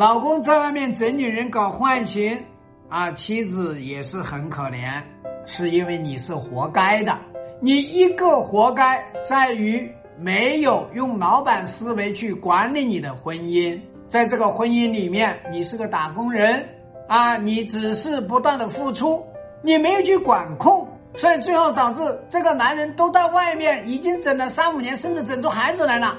老公在外面整女人搞坏情，啊，妻子也是很可怜，是因为你是活该的。你一个活该在于没有用老板思维去管理你的婚姻，在这个婚姻里面，你是个打工人啊，你只是不断的付出，你没有去管控，所以最后导致这个男人都在外面已经整了三五年，甚至整出孩子来了。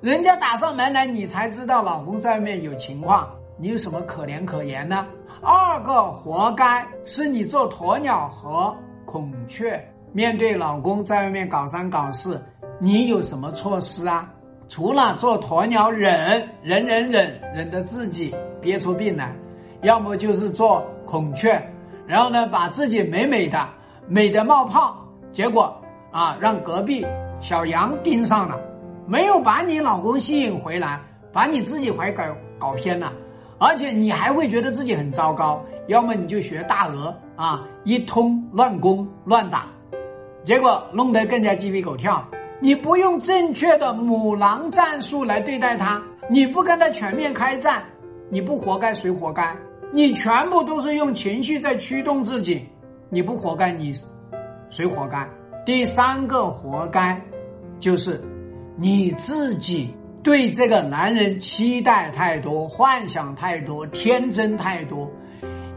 人家打上门来，你才知道老公在外面有情况，你有什么可怜可言呢？二个活该是你做鸵鸟和孔雀，面对老公在外面搞三搞四，你有什么措施啊？除了做鸵鸟忍忍忍忍忍得自己憋出病来，要么就是做孔雀，然后呢把自己美美的美的冒泡，结果啊让隔壁小羊盯上了。没有把你老公吸引回来，把你自己怀搞搞偏了，而且你还会觉得自己很糟糕。要么你就学大鹅啊，一通乱攻乱打，结果弄得更加鸡飞狗跳。你不用正确的母狼战术来对待他，你不跟他全面开战，你不活该谁活该？你全部都是用情绪在驱动自己，你不活该你谁活该？第三个活该就是。你自己对这个男人期待太多，幻想太多，天真太多。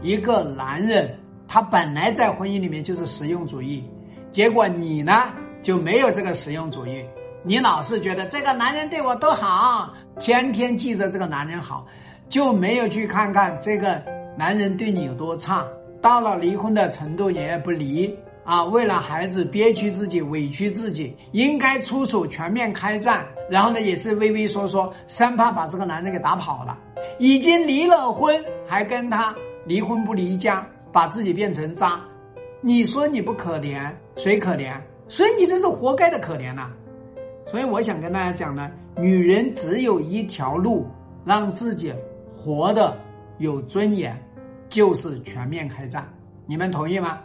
一个男人他本来在婚姻里面就是实用主义，结果你呢就没有这个实用主义，你老是觉得这个男人对我都好，天天记着这个男人好，就没有去看看这个男人对你有多差。到了离婚的程度也不离。啊，为了孩子憋屈自己、委屈自己，应该出手全面开战。然后呢，也是畏畏缩缩，生怕把这个男人给打跑了。已经离了婚，还跟他离婚不离家，把自己变成渣。你说你不可怜，谁可怜？所以你这是活该的可怜呐。所以我想跟大家讲呢，女人只有一条路，让自己活得有尊严，就是全面开战。你们同意吗？